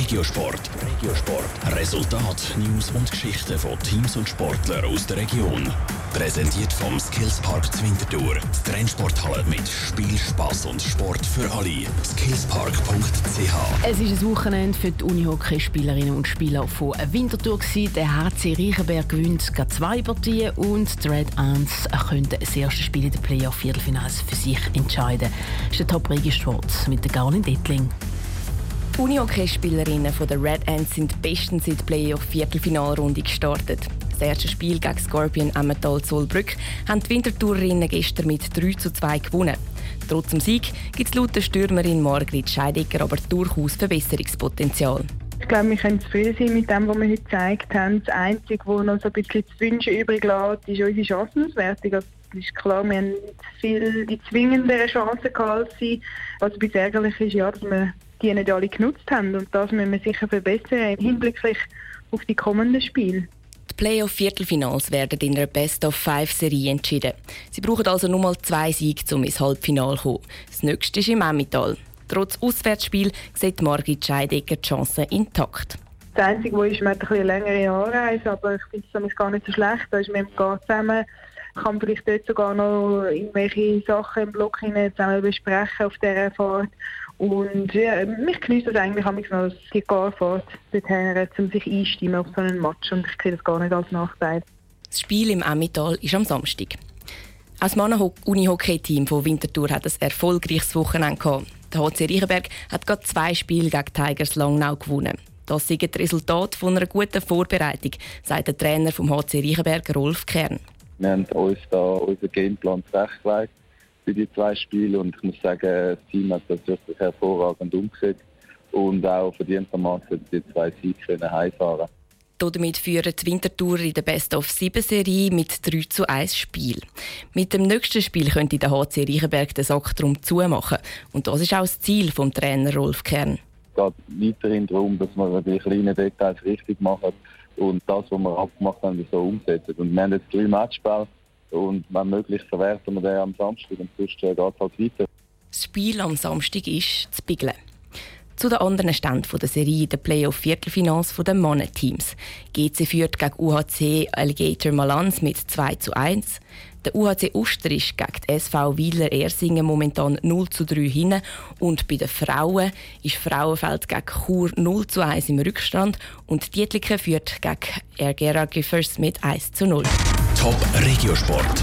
Regiosport. Regiosport. Resultat, News und Geschichten von Teams und Sportlern aus der Region. Präsentiert vom Skillspark Zwintertour. Die Trennsporthalle mit Spiel, Spass und Sport für alle. Skillspark.ch Es ist ein Wochenende für die Unihockey-Spielerinnen und Spieler von Winterthur. Der HC Reichenberg gewinnt gerade zwei Partien und die Red Ants können das erste Spiel in den Playoff-Viertelfinals für sich entscheiden. Das ist der Top-Regisport mit der Garlin Dettling. Die Unihockey-Spielerinnen der Red Ants sind bestens in die Playoff-Viertelfinalrunde gestartet. Das erste Spiel gegen Scorpion Emmental Zollbrück haben die Wintertourerinnen gestern mit 3 zu 2 gewonnen. Trotz dem Sieg gibt es laut der Stürmerin Margrit Scheidegger aber durchaus Verbesserungspotenzial. Ich glaube, wir können zufrieden sein mit dem, was wir heute gezeigt haben. Das Einzige, was noch so ein bisschen zu wünschen übrig lässt, ist unsere Chancenswertung. Also, es ist klar, wir haben viel die zwingenderen Chancen gehabt. Was bisschen ärgerlich ist, ja, dass wir die nicht alle genutzt haben. Und das müssen wir sicher verbessern, hinblicklich auf die kommenden Spiele. Die Playoff-Viertelfinals werden in einer Best-of-Five-Serie entschieden. Sie brauchen also nur mal zwei Siege, um ins Halbfinale zu kommen. Das nächste ist im Emmental. Trotz Auswärtsspiel sieht Margit Scheidegger die Chancen intakt. Das Einzige, was ist, man hat eine längere Anreise, aber ich finde es gar nicht so schlecht. Da ist man zusammen, kann vielleicht dort sogar noch irgendwelche Sachen im Block zusammen besprechen auf dieser Fahrt. Und ja, mich genießt das eigentlich noch als Gefahrfahrt dorthin, um sich einstimmen auf so einen Match. Und ich sehe das gar nicht als Nachteil. Das Spiel im Emmental ist am Samstag. Auch das Männer-Unihockey-Team von Winterthur hat ein erfolgreiches Wochenende gehabt. Der HC Reichenberg hat gerade zwei Spiele gegen Tigers Langnau gewonnen. Das sind das Resultat von einer guten Vorbereitung, sagt der Trainer vom HC Reichenberg, Rolf Kern. Wir haben uns da unseren Gameplan zurechtgelegt für die zwei Spiele und ich muss sagen, das Team hat das wirklich hervorragend umgesetzt und auch verdientermaßen die zwei Siege können heimfahren. Damit führen die Wintertour in der Best-of-7-Serie mit 3 zu 1 Spiel. Mit dem nächsten Spiel könnte der HC Reichenberg den Sack drum zumachen. Und das ist auch das Ziel des Trainer Rolf Kern. Es geht weiterhin darum, dass wir die kleinen Details richtig machen und das, was wir abgemacht haben, so umsetzen. Und wir haben jetzt drei Matchspiele und wenn möglich verwerten wir den am Samstag und sonst geht es halt weiter. Das Spiel am Samstag ist zu Biglen. Zu den anderen Ständen der Serie, der Playoff-Viertelfinals der Mannenteams. GC führt gegen UHC Alligator Malanz mit 2 zu 1. Der UHC Uster ist gegen die SV Wieler Ersingen momentan 0 zu 3 hin. Und bei den Frauen ist Frauenfeld gegen Chur 0 zu 1 im Rückstand. Und Dietliken führt gegen Ergera Giffers mit 1 zu 0. Top Regiosport.